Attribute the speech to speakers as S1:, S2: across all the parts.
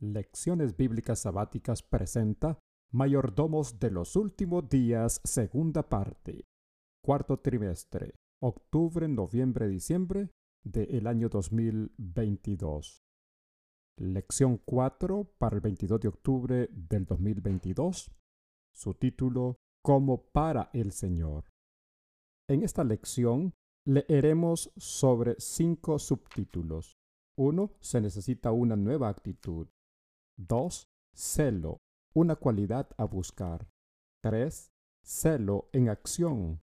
S1: Lecciones Bíblicas Sabáticas presenta Mayordomos de los Últimos Días, segunda parte. Cuarto trimestre, octubre, noviembre, diciembre del año 2022. Lección 4 para el 22 de octubre del 2022. Su título, Como para el Señor. En esta lección leeremos sobre cinco subtítulos. 1. Se necesita una nueva actitud. 2. Celo, una cualidad a buscar. 3. Celo en acción.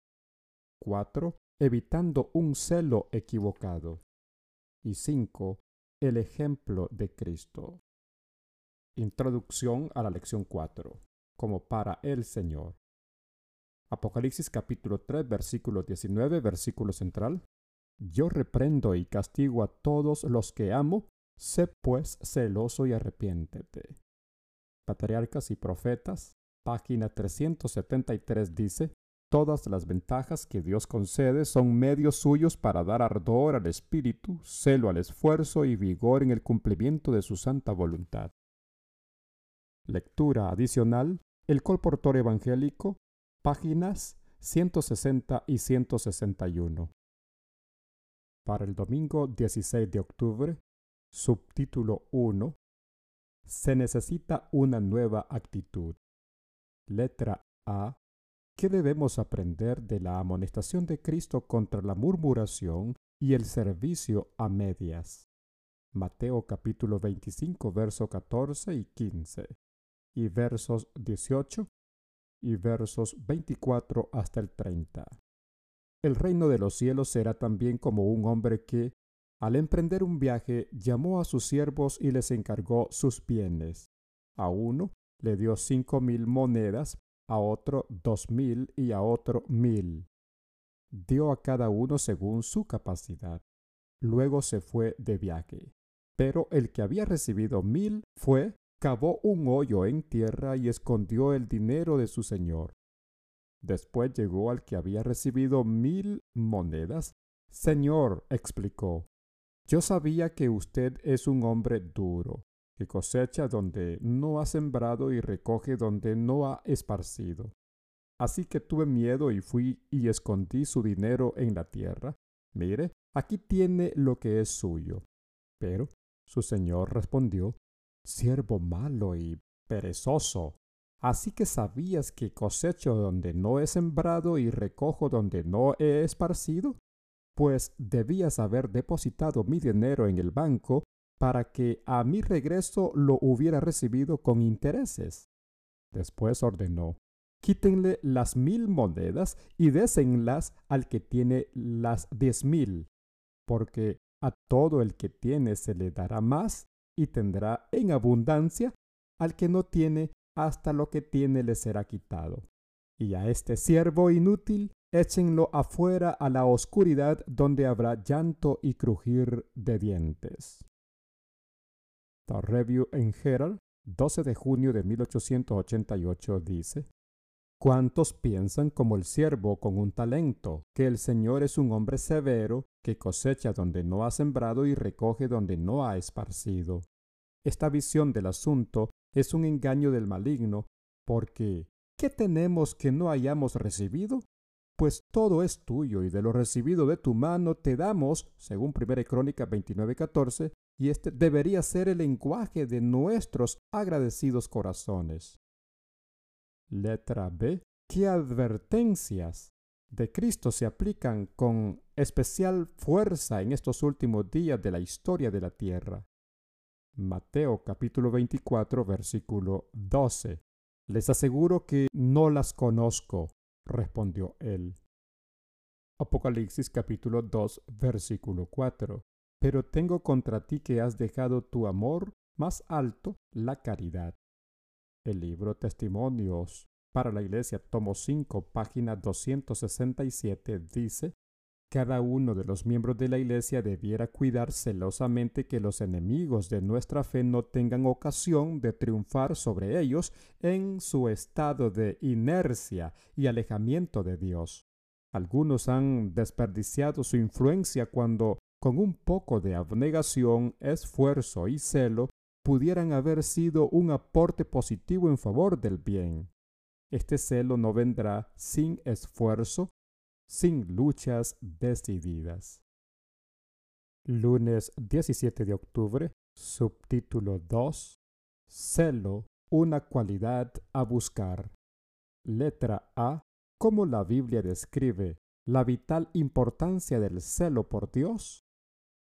S1: 4. Evitando un celo equivocado. Y 5. El ejemplo de Cristo. Introducción a la lección 4. Como para el Señor. Apocalipsis capítulo 3, versículo 19, versículo central. Yo reprendo y castigo a todos los que amo Sé pues celoso y arrepiéntete. Patriarcas y Profetas, página 373 dice, Todas las ventajas que Dios concede son medios suyos para dar ardor al espíritu, celo al esfuerzo y vigor en el cumplimiento de su santa voluntad. Lectura adicional, El Colportor Evangélico, páginas 160 y 161. Para el domingo 16 de octubre, Subtítulo 1. Se necesita una nueva actitud. Letra A. ¿Qué debemos aprender de la amonestación de Cristo contra la murmuración y el servicio a medias? Mateo capítulo 25, versos 14 y 15, y versos 18 y versos 24 hasta el 30. El reino de los cielos será también como un hombre que, al emprender un viaje, llamó a sus siervos y les encargó sus bienes. A uno le dio cinco mil monedas, a otro dos mil y a otro mil. Dio a cada uno según su capacidad. Luego se fue de viaje. Pero el que había recibido mil fue, cavó un hoyo en tierra y escondió el dinero de su señor. Después llegó al que había recibido mil monedas. Señor, explicó, yo sabía que usted es un hombre duro, que cosecha donde no ha sembrado y recoge donde no ha esparcido. Así que tuve miedo y fui y escondí su dinero en la tierra. Mire, aquí tiene lo que es suyo. Pero su señor respondió, Siervo malo y perezoso. Así que sabías que cosecho donde no he sembrado y recojo donde no he esparcido pues debías haber depositado mi dinero en el banco para que a mi regreso lo hubiera recibido con intereses. Después ordenó, quítenle las mil monedas y désenlas al que tiene las diez mil, porque a todo el que tiene se le dará más y tendrá en abundancia, al que no tiene hasta lo que tiene le será quitado. Y a este siervo inútil échenlo afuera a la oscuridad donde habrá llanto y crujir de dientes. The Review en Herald, 12 de junio de 1888 dice, ¿Cuántos piensan como el siervo con un talento, que el Señor es un hombre severo, que cosecha donde no ha sembrado y recoge donde no ha esparcido? Esta visión del asunto es un engaño del maligno, porque ¿qué tenemos que no hayamos recibido? Pues todo es tuyo y de lo recibido de tu mano te damos, según 1 Crónica 29:14, y este debería ser el lenguaje de nuestros agradecidos corazones. Letra B. ¿Qué advertencias de Cristo se aplican con especial fuerza en estos últimos días de la historia de la tierra? Mateo capítulo 24 versículo 12. Les aseguro que no las conozco respondió él. Apocalipsis capítulo 2 versículo 4. Pero tengo contra ti que has dejado tu amor más alto, la caridad. El libro Testimonios para la Iglesia, tomo 5, página 267, dice, cada uno de los miembros de la Iglesia debiera cuidar celosamente que los enemigos de nuestra fe no tengan ocasión de triunfar sobre ellos en su estado de inercia y alejamiento de Dios. Algunos han desperdiciado su influencia cuando, con un poco de abnegación, esfuerzo y celo, pudieran haber sido un aporte positivo en favor del bien. Este celo no vendrá sin esfuerzo, sin luchas decididas. Lunes 17 de octubre, subtítulo 2. Celo, una cualidad a buscar. Letra A. ¿Cómo la Biblia describe la vital importancia del celo por Dios?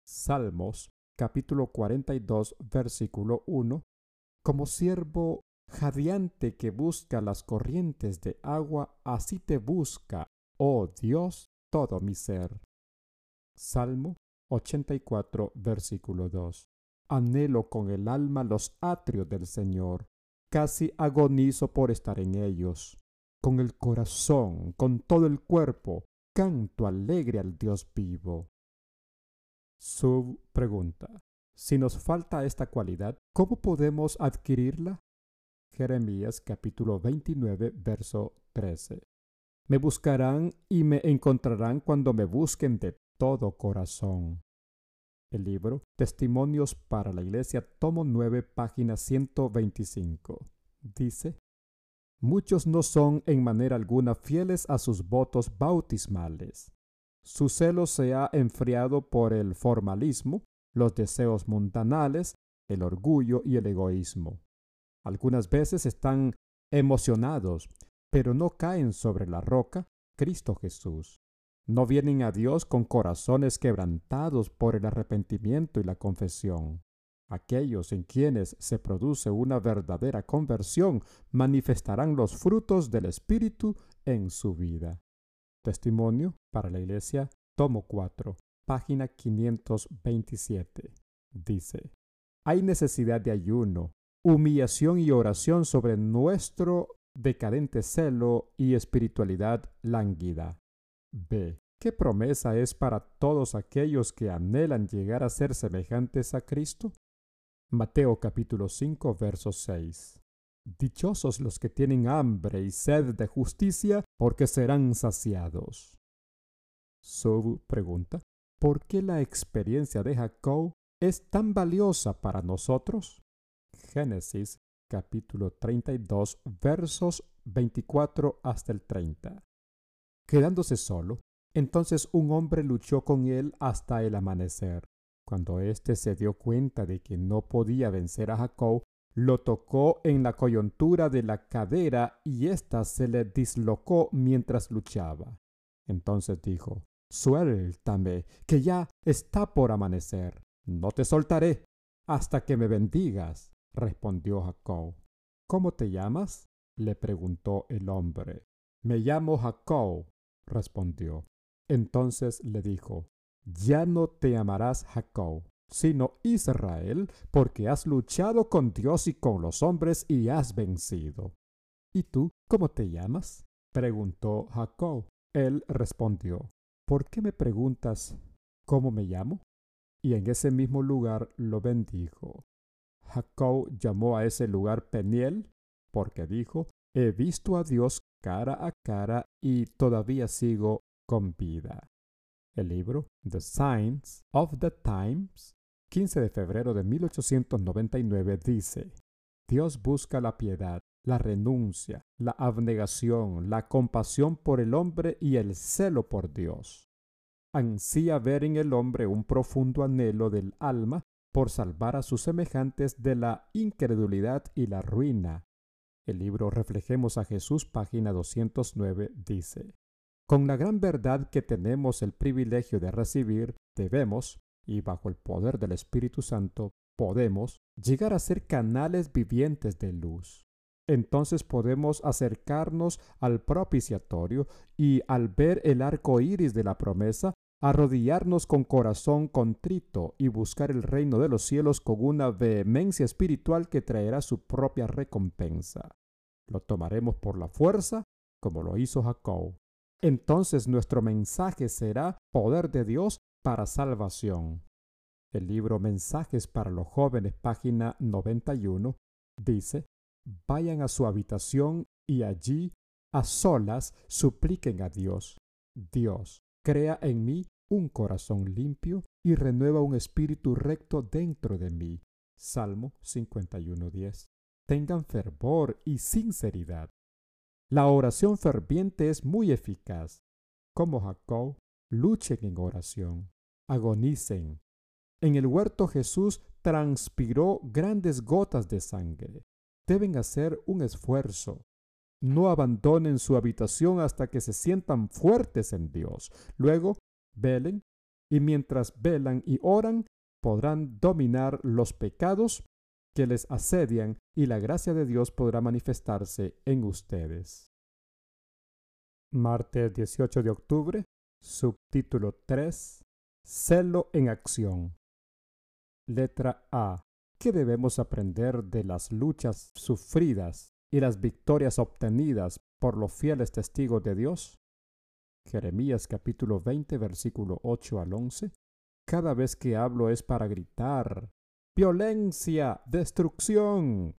S1: Salmos capítulo 42 versículo 1. Como siervo jadeante que busca las corrientes de agua, así te busca, oh Dios, todo mi ser. Salmo 84, versículo 2. Anhelo con el alma los atrios del Señor, casi agonizo por estar en ellos. Con el corazón, con todo el cuerpo, canto alegre al Dios vivo. Sub pregunta, si nos falta esta cualidad, ¿cómo podemos adquirirla? Jeremías capítulo 29, verso 13. Me buscarán y me encontrarán cuando me busquen de todo corazón. El libro Testimonios para la Iglesia, tomo 9, página 125. Dice, Muchos no son en manera alguna fieles a sus votos bautismales. Su celo se ha enfriado por el formalismo, los deseos mundanales, el orgullo y el egoísmo. Algunas veces están emocionados, pero no caen sobre la roca, Cristo Jesús. No vienen a Dios con corazones quebrantados por el arrepentimiento y la confesión. Aquellos en quienes se produce una verdadera conversión manifestarán los frutos del Espíritu en su vida. Testimonio para la Iglesia, tomo 4, página 527. Dice, hay necesidad de ayuno, humillación y oración sobre nuestro decadente celo y espiritualidad lánguida. B. ¿Qué promesa es para todos aquellos que anhelan llegar a ser semejantes a Cristo? Mateo capítulo 5, verso 6. Dichosos los que tienen hambre y sed de justicia, porque serán saciados. Sobu pregunta, ¿por qué la experiencia de Jacob es tan valiosa para nosotros? Génesis capítulo 32 versos 24 hasta el 30. Quedándose solo, entonces un hombre luchó con él hasta el amanecer. Cuando éste se dio cuenta de que no podía vencer a Jacob, lo tocó en la coyuntura de la cadera y ésta se le dislocó mientras luchaba. Entonces dijo, Suéltame, que ya está por amanecer. No te soltaré hasta que me bendigas, respondió Jacob. ¿Cómo te llamas? le preguntó el hombre. Me llamo Jacob, respondió. Entonces le dijo, Ya no te llamarás Jacob, sino Israel, porque has luchado con Dios y con los hombres y has vencido. ¿Y tú cómo te llamas? preguntó Jacob. Él respondió, ¿por qué me preguntas cómo me llamo? Y en ese mismo lugar lo bendijo. Jacob llamó a ese lugar Peniel, porque dijo, he visto a Dios cara a cara y todavía sigo con vida. El libro The Signs of the Times 15 de febrero de 1899 dice, Dios busca la piedad, la renuncia, la abnegación, la compasión por el hombre y el celo por Dios. Ansía ver en el hombre un profundo anhelo del alma por salvar a sus semejantes de la incredulidad y la ruina. El libro Reflejemos a Jesús, página 209, dice, Con la gran verdad que tenemos el privilegio de recibir, debemos, y bajo el poder del Espíritu Santo podemos llegar a ser canales vivientes de luz. Entonces podemos acercarnos al propiciatorio y al ver el arco iris de la promesa, arrodillarnos con corazón contrito y buscar el reino de los cielos con una vehemencia espiritual que traerá su propia recompensa. Lo tomaremos por la fuerza, como lo hizo Jacob. Entonces nuestro mensaje será poder de Dios para salvación. El libro Mensajes para los jóvenes, página 91, dice, vayan a su habitación y allí, a solas, supliquen a Dios. Dios, crea en mí un corazón limpio y renueva un espíritu recto dentro de mí. Salmo 51.10. Tengan fervor y sinceridad. La oración ferviente es muy eficaz. Como Jacob, luchen en oración, agonicen. En el huerto Jesús transpiró grandes gotas de sangre. Deben hacer un esfuerzo. No abandonen su habitación hasta que se sientan fuertes en Dios. Luego, velen, y mientras velan y oran, podrán dominar los pecados que les asedian y la gracia de Dios podrá manifestarse en ustedes. Martes 18 de octubre, subtítulo 3, Celo en acción. Letra A. ¿Qué debemos aprender de las luchas sufridas y las victorias obtenidas por los fieles testigos de Dios? Jeremías capítulo 20 versículo 8 al 11. Cada vez que hablo es para gritar, violencia, destrucción.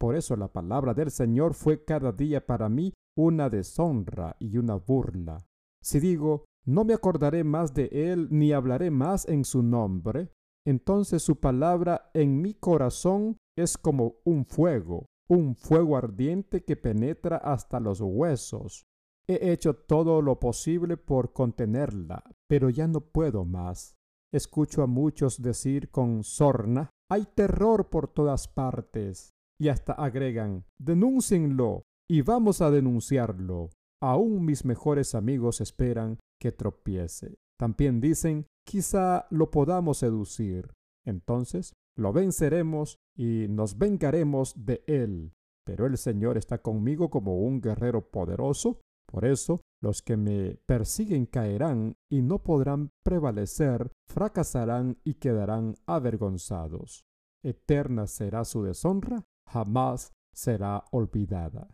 S1: Por eso la palabra del Señor fue cada día para mí una deshonra y una burla. Si digo, no me acordaré más de él ni hablaré más en su nombre, entonces su palabra en mi corazón es como un fuego, un fuego ardiente que penetra hasta los huesos. He hecho todo lo posible por contenerla, pero ya no puedo más. Escucho a muchos decir con sorna, hay terror por todas partes. Y hasta agregan, denúncienlo y vamos a denunciarlo. Aún mis mejores amigos esperan que tropiece. También dicen, quizá lo podamos seducir. Entonces lo venceremos y nos vengaremos de él. Pero el Señor está conmigo como un guerrero poderoso. Por eso los que me persiguen caerán y no podrán prevalecer, fracasarán y quedarán avergonzados. Eterna será su deshonra, jamás será olvidada.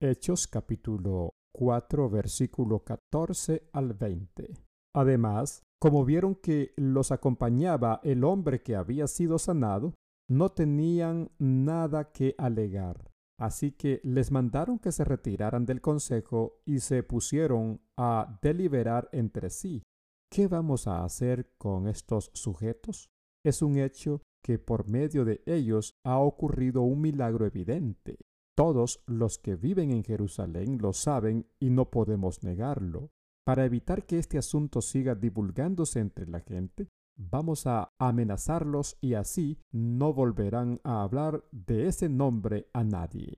S1: Hechos capítulo 4 versículo 14 al 20. Además, como vieron que los acompañaba el hombre que había sido sanado, no tenían nada que alegar. Así que les mandaron que se retiraran del consejo y se pusieron a deliberar entre sí. ¿Qué vamos a hacer con estos sujetos? Es un hecho que por medio de ellos ha ocurrido un milagro evidente. Todos los que viven en Jerusalén lo saben y no podemos negarlo. Para evitar que este asunto siga divulgándose entre la gente, vamos a amenazarlos y así no volverán a hablar de ese nombre a nadie.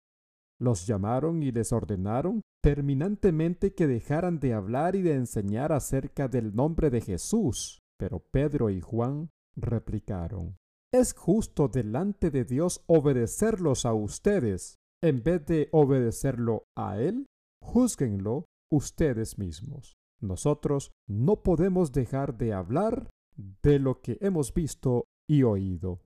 S1: Los llamaron y les ordenaron terminantemente que dejaran de hablar y de enseñar acerca del nombre de Jesús. Pero Pedro y Juan replicaron, Es justo delante de Dios obedecerlos a ustedes en vez de obedecerlo a Él, juzguenlo ustedes mismos. Nosotros no podemos dejar de hablar de lo que hemos visto y oído.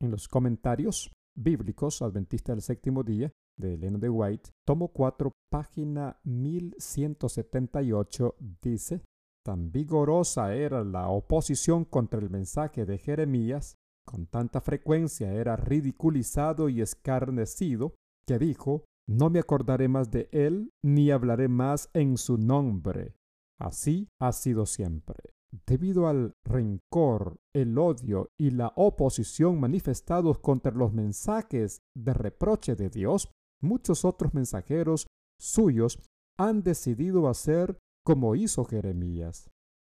S1: En los comentarios bíblicos Adventista del Séptimo Día de Elena de White, tomo 4, página 1178, dice, Tan vigorosa era la oposición contra el mensaje de Jeremías, con tanta frecuencia era ridiculizado y escarnecido, que dijo, No me acordaré más de él, ni hablaré más en su nombre. Así ha sido siempre. Debido al rencor, el odio y la oposición manifestados contra los mensajes de reproche de Dios, muchos otros mensajeros suyos han decidido hacer como hizo Jeremías.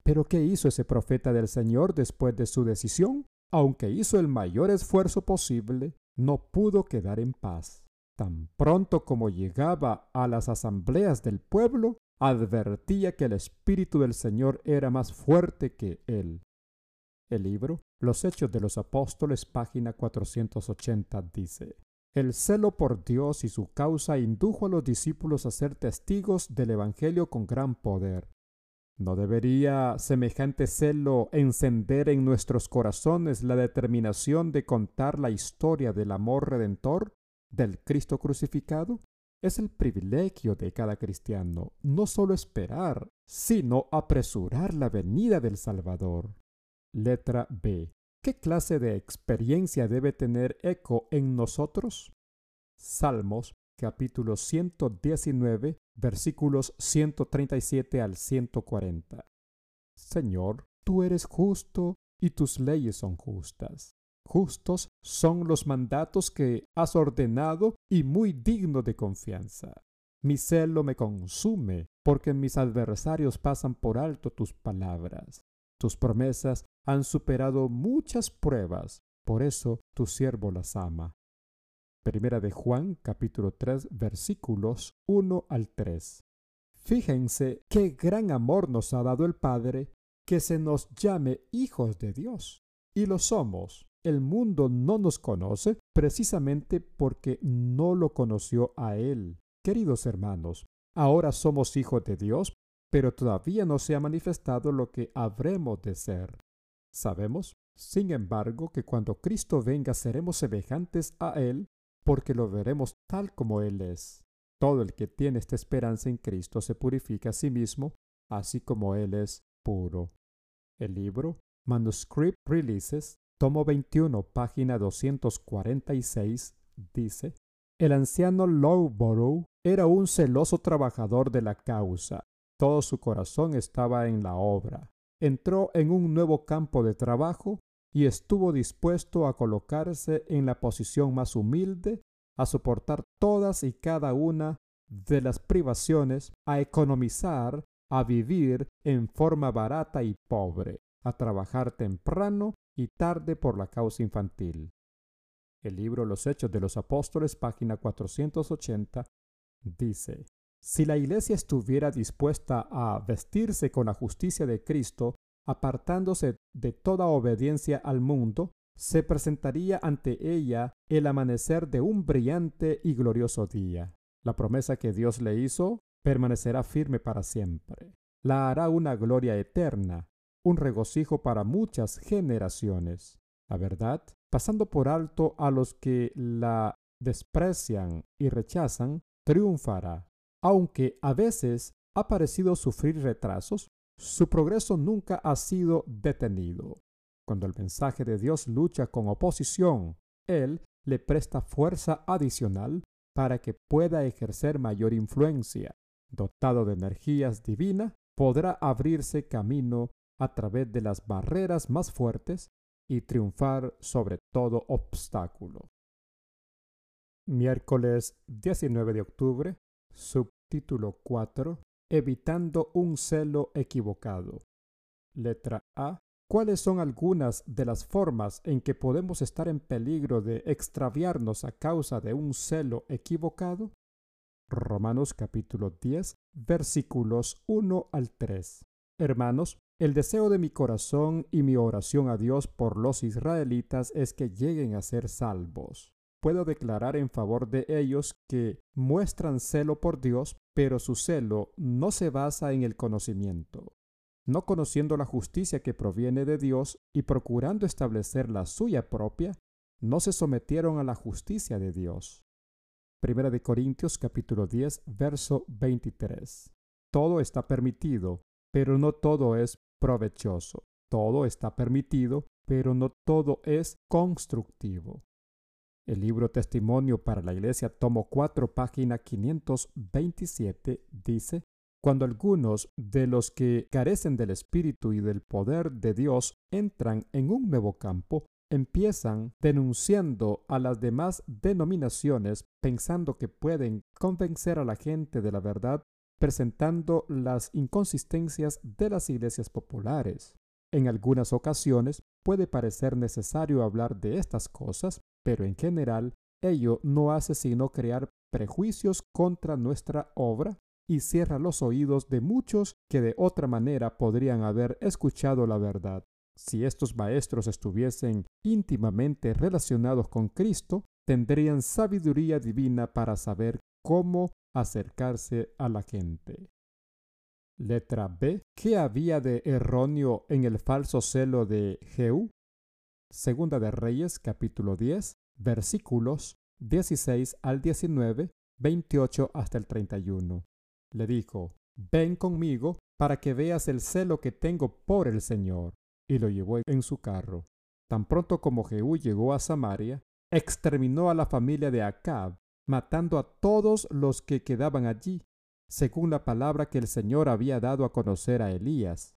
S1: Pero ¿qué hizo ese profeta del Señor después de su decisión? Aunque hizo el mayor esfuerzo posible, no pudo quedar en paz. Tan pronto como llegaba a las asambleas del pueblo, advertía que el Espíritu del Señor era más fuerte que él. El libro Los Hechos de los Apóstoles, página 480, dice, El celo por Dios y su causa indujo a los discípulos a ser testigos del Evangelio con gran poder. ¿No debería semejante celo encender en nuestros corazones la determinación de contar la historia del amor redentor? del Cristo crucificado? Es el privilegio de cada cristiano no solo esperar, sino apresurar la venida del Salvador. Letra B. ¿Qué clase de experiencia debe tener eco en nosotros? Salmos capítulo 119 versículos 137 al 140. Señor, tú eres justo y tus leyes son justas. Justos son los mandatos que has ordenado y muy digno de confianza. Mi celo me consume, porque mis adversarios pasan por alto tus palabras. Tus promesas han superado muchas pruebas, por eso tu siervo las ama. Primera de Juan capítulo 3 versículos 1 al 3. Fíjense qué gran amor nos ha dado el Padre que se nos llame hijos de Dios. Y lo somos. El mundo no nos conoce precisamente porque no lo conoció a Él. Queridos hermanos, ahora somos hijos de Dios, pero todavía no se ha manifestado lo que habremos de ser. Sabemos, sin embargo, que cuando Cristo venga seremos semejantes a Él, porque lo veremos tal como Él es. Todo el que tiene esta esperanza en Cristo se purifica a sí mismo, así como Él es puro. El libro Manuscript Releases, tomo 21, página 246, dice, El anciano Lowborough era un celoso trabajador de la causa. Todo su corazón estaba en la obra. Entró en un nuevo campo de trabajo y estuvo dispuesto a colocarse en la posición más humilde, a soportar todas y cada una de las privaciones, a economizar, a vivir en forma barata y pobre, a trabajar temprano y tarde por la causa infantil. El libro Los Hechos de los Apóstoles, página 480, dice, Si la Iglesia estuviera dispuesta a vestirse con la justicia de Cristo, apartándose de toda obediencia al mundo, se presentaría ante ella el amanecer de un brillante y glorioso día. La promesa que Dios le hizo permanecerá firme para siempre. La hará una gloria eterna, un regocijo para muchas generaciones. La verdad, pasando por alto a los que la desprecian y rechazan, triunfará. Aunque a veces ha parecido sufrir retrasos, su progreso nunca ha sido detenido. Cuando el mensaje de Dios lucha con oposición, Él le presta fuerza adicional para que pueda ejercer mayor influencia. Dotado de energías divinas, podrá abrirse camino a través de las barreras más fuertes y triunfar sobre todo obstáculo. Miércoles 19 de octubre, subtítulo 4, Evitando un celo equivocado. Letra A. ¿Cuáles son algunas de las formas en que podemos estar en peligro de extraviarnos a causa de un celo equivocado? Romanos capítulo 10, versículos 1 al 3. Hermanos, el deseo de mi corazón y mi oración a Dios por los israelitas es que lleguen a ser salvos puedo declarar en favor de ellos que muestran celo por Dios, pero su celo no se basa en el conocimiento. No conociendo la justicia que proviene de Dios y procurando establecer la suya propia, no se sometieron a la justicia de Dios. Primera de Corintios capítulo 10, verso 23. Todo está permitido, pero no todo es provechoso. Todo está permitido, pero no todo es constructivo. El libro Testimonio para la Iglesia, tomo 4, página 527, dice, Cuando algunos de los que carecen del Espíritu y del poder de Dios entran en un nuevo campo, empiezan denunciando a las demás denominaciones pensando que pueden convencer a la gente de la verdad presentando las inconsistencias de las iglesias populares. En algunas ocasiones puede parecer necesario hablar de estas cosas pero en general ello no hace sino crear prejuicios contra nuestra obra y cierra los oídos de muchos que de otra manera podrían haber escuchado la verdad. Si estos maestros estuviesen íntimamente relacionados con Cristo, tendrían sabiduría divina para saber cómo acercarse a la gente. Letra B. ¿Qué había de erróneo en el falso celo de Jehú? Segunda de Reyes capítulo 10, versículos 16 al 19, 28 hasta el 31. Le dijo, ven conmigo para que veas el celo que tengo por el Señor. Y lo llevó en su carro. Tan pronto como Jehú llegó a Samaria, exterminó a la familia de Acab, matando a todos los que quedaban allí, según la palabra que el Señor había dado a conocer a Elías.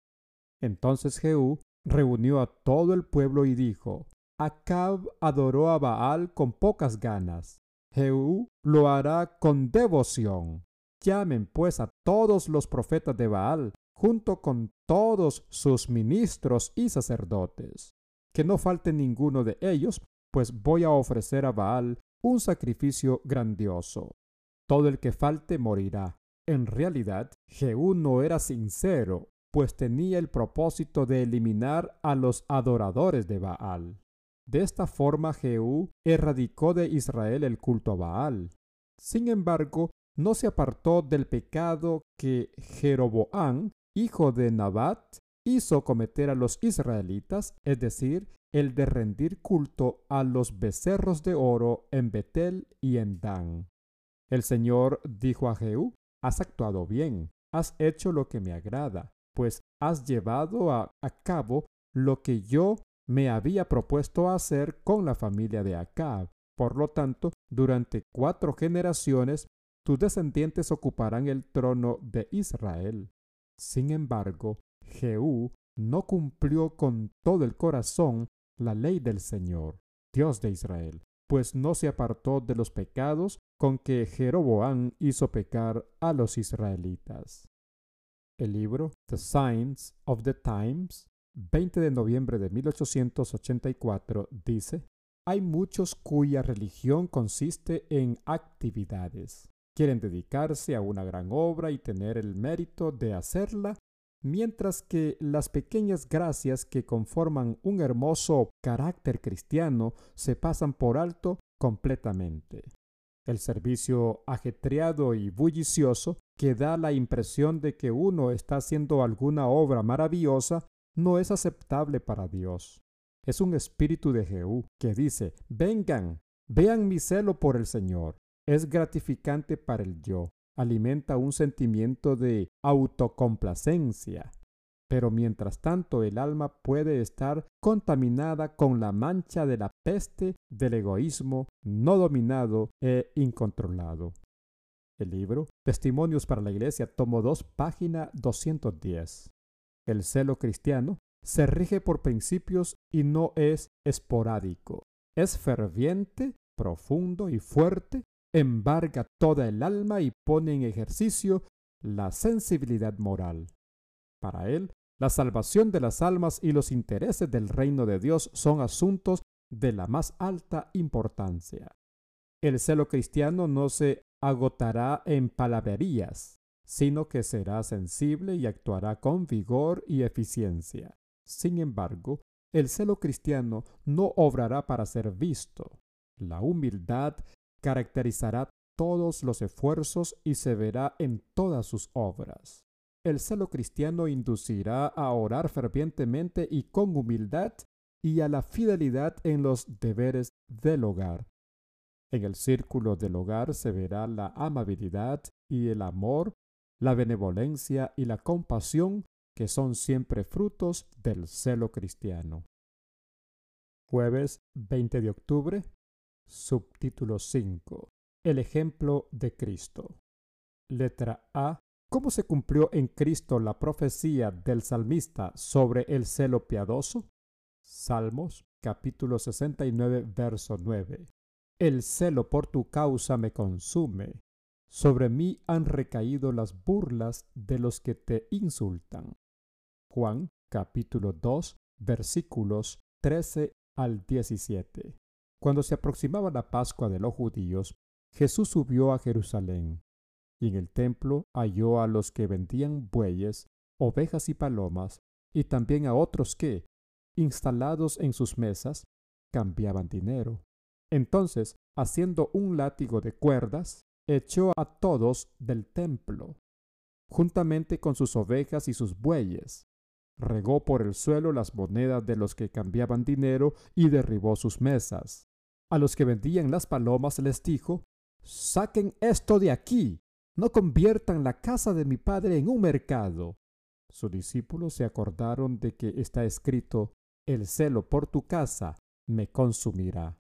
S1: Entonces Jehú reunió a todo el pueblo y dijo, Acab adoró a Baal con pocas ganas. Jehú lo hará con devoción. Llamen pues a todos los profetas de Baal, junto con todos sus ministros y sacerdotes. Que no falte ninguno de ellos, pues voy a ofrecer a Baal un sacrificio grandioso. Todo el que falte morirá. En realidad, Jehú no era sincero, pues tenía el propósito de eliminar a los adoradores de Baal. De esta forma Jehú erradicó de Israel el culto a Baal. Sin embargo, no se apartó del pecado que Jeroboam, hijo de Nabat, hizo cometer a los israelitas, es decir, el de rendir culto a los becerros de oro en Betel y en Dan. El Señor dijo a Jehú, Has actuado bien, has hecho lo que me agrada, pues has llevado a, cabo lo que yo me había propuesto hacer con la familia de Acab. Por lo tanto, durante cuatro generaciones, tus descendientes ocuparán el trono de Israel. Sin embargo, Jehú no cumplió con todo el corazón la ley del Señor, Dios de Israel, pues no se apartó de los pecados con que Jeroboam hizo pecar a los israelitas. El libro The Signs of the Times 20 de noviembre de 1884 dice, hay muchos cuya religión consiste en actividades. Quieren dedicarse a una gran obra y tener el mérito de hacerla, mientras que las pequeñas gracias que conforman un hermoso carácter cristiano se pasan por alto completamente. El servicio ajetreado y bullicioso que da la impresión de que uno está haciendo alguna obra maravillosa no es aceptable para Dios. Es un espíritu de Jehú que dice, vengan, vean mi celo por el Señor. Es gratificante para el yo, alimenta un sentimiento de autocomplacencia. Pero mientras tanto el alma puede estar contaminada con la mancha de la peste del egoísmo no dominado e incontrolado. El libro Testimonios para la Iglesia, tomo 2, página 210. El celo cristiano se rige por principios y no es esporádico. Es ferviente, profundo y fuerte, embarga toda el alma y pone en ejercicio la sensibilidad moral. Para él, la salvación de las almas y los intereses del reino de Dios son asuntos de la más alta importancia. El celo cristiano no se agotará en palabrerías, sino que será sensible y actuará con vigor y eficiencia. Sin embargo, el celo cristiano no obrará para ser visto. La humildad caracterizará todos los esfuerzos y se verá en todas sus obras. El celo cristiano inducirá a orar fervientemente y con humildad y a la fidelidad en los deberes del hogar. En el círculo del hogar se verá la amabilidad y el amor la benevolencia y la compasión que son siempre frutos del celo cristiano. Jueves 20 de octubre, subtítulo 5. El ejemplo de Cristo. Letra A. ¿Cómo se cumplió en Cristo la profecía del salmista sobre el celo piadoso? Salmos capítulo 69, verso 9. El celo por tu causa me consume, sobre mí han recaído las burlas de los que te insultan. Juan capítulo 2 versículos 13 al 17. Cuando se aproximaba la Pascua de los judíos, Jesús subió a Jerusalén, y en el templo halló a los que vendían bueyes, ovejas y palomas, y también a otros que, instalados en sus mesas, cambiaban dinero. Entonces, haciendo un látigo de cuerdas, echó a todos del templo, juntamente con sus ovejas y sus bueyes. Regó por el suelo las monedas de los que cambiaban dinero y derribó sus mesas. A los que vendían las palomas les dijo, Saquen esto de aquí, no conviertan la casa de mi padre en un mercado. Sus discípulos se acordaron de que está escrito, El celo por tu casa me consumirá.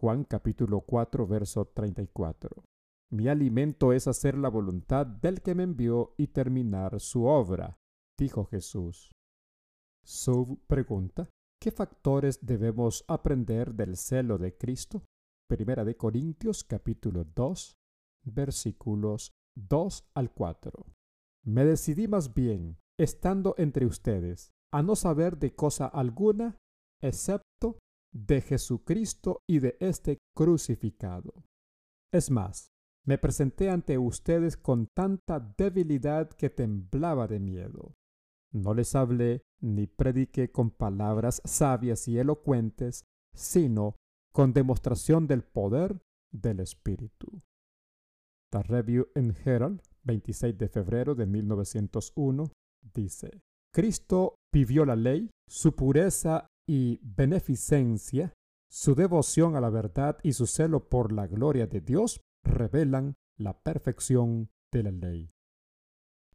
S1: Juan capítulo 4, verso 34. Mi alimento es hacer la voluntad del que me envió y terminar su obra, dijo Jesús. Sub pregunta, ¿Qué factores debemos aprender del celo de Cristo? Primera de Corintios capítulo 2, versículos 2 al 4. Me decidí más bien, estando entre ustedes, a no saber de cosa alguna, excepto de Jesucristo y de este crucificado. Es más, me presenté ante ustedes con tanta debilidad que temblaba de miedo. No les hablé ni prediqué con palabras sabias y elocuentes, sino con demostración del poder del Espíritu. The Review in Herald, 26 de febrero de 1901, dice, Cristo vivió la ley, su pureza y beneficencia, su devoción a la verdad y su celo por la gloria de Dios revelan la perfección de la ley.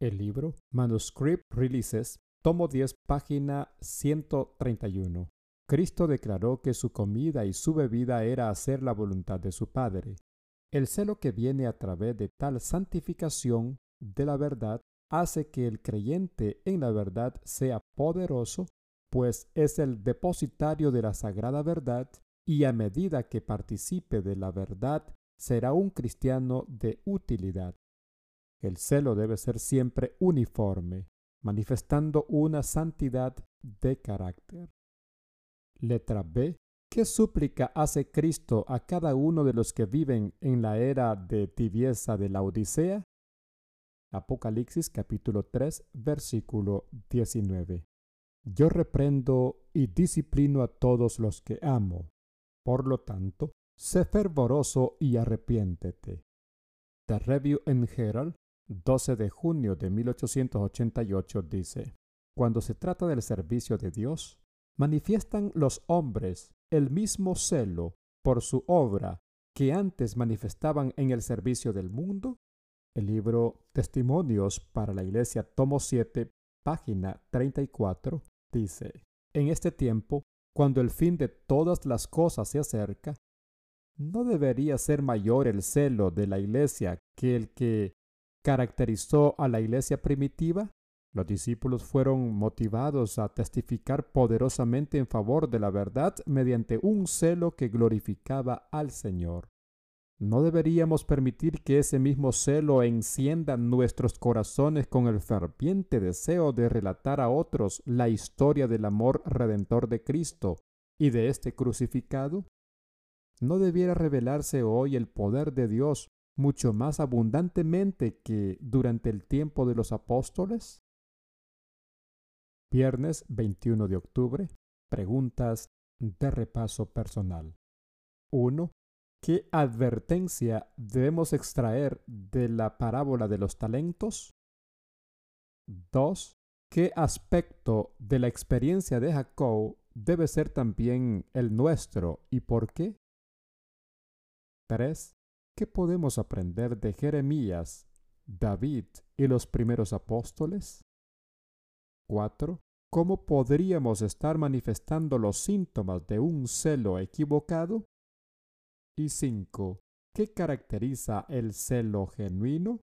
S1: El libro Manuscript Releases, tomo 10, página 131. Cristo declaró que su comida y su bebida era hacer la voluntad de su Padre. El celo que viene a través de tal santificación de la verdad hace que el creyente en la verdad sea poderoso, pues es el depositario de la sagrada verdad y a medida que participe de la verdad será un cristiano de utilidad. El celo debe ser siempre uniforme, manifestando una santidad de carácter. Letra B. ¿Qué súplica hace Cristo a cada uno de los que viven en la era de tibieza de la Odisea? Apocalipsis capítulo 3 versículo 19. Yo reprendo y disciplino a todos los que amo. Por lo tanto, sé fervoroso y arrepiéntete. The Review in Herald, 12 de junio de 1888 dice, Cuando se trata del servicio de Dios, manifiestan los hombres el mismo celo por su obra que antes manifestaban en el servicio del mundo. El libro Testimonios para la Iglesia, tomo 7, página 34, dice, En este tiempo, cuando el fin de todas las cosas se acerca, ¿no debería ser mayor el celo de la iglesia que el que caracterizó a la iglesia primitiva? Los discípulos fueron motivados a testificar poderosamente en favor de la verdad mediante un celo que glorificaba al Señor. ¿No deberíamos permitir que ese mismo celo encienda nuestros corazones con el ferviente deseo de relatar a otros la historia del amor redentor de Cristo y de este crucificado? ¿no debiera revelarse hoy el poder de Dios mucho más abundantemente que durante el tiempo de los apóstoles? Viernes 21 de octubre. Preguntas de repaso personal. 1. ¿Qué advertencia debemos extraer de la parábola de los talentos? 2. ¿Qué aspecto de la experiencia de Jacob debe ser también el nuestro y por qué? 3. ¿Qué podemos aprender de Jeremías, David y los primeros apóstoles? 4. ¿Cómo podríamos estar manifestando los síntomas de un celo equivocado? Y 5. ¿Qué caracteriza el celo genuino?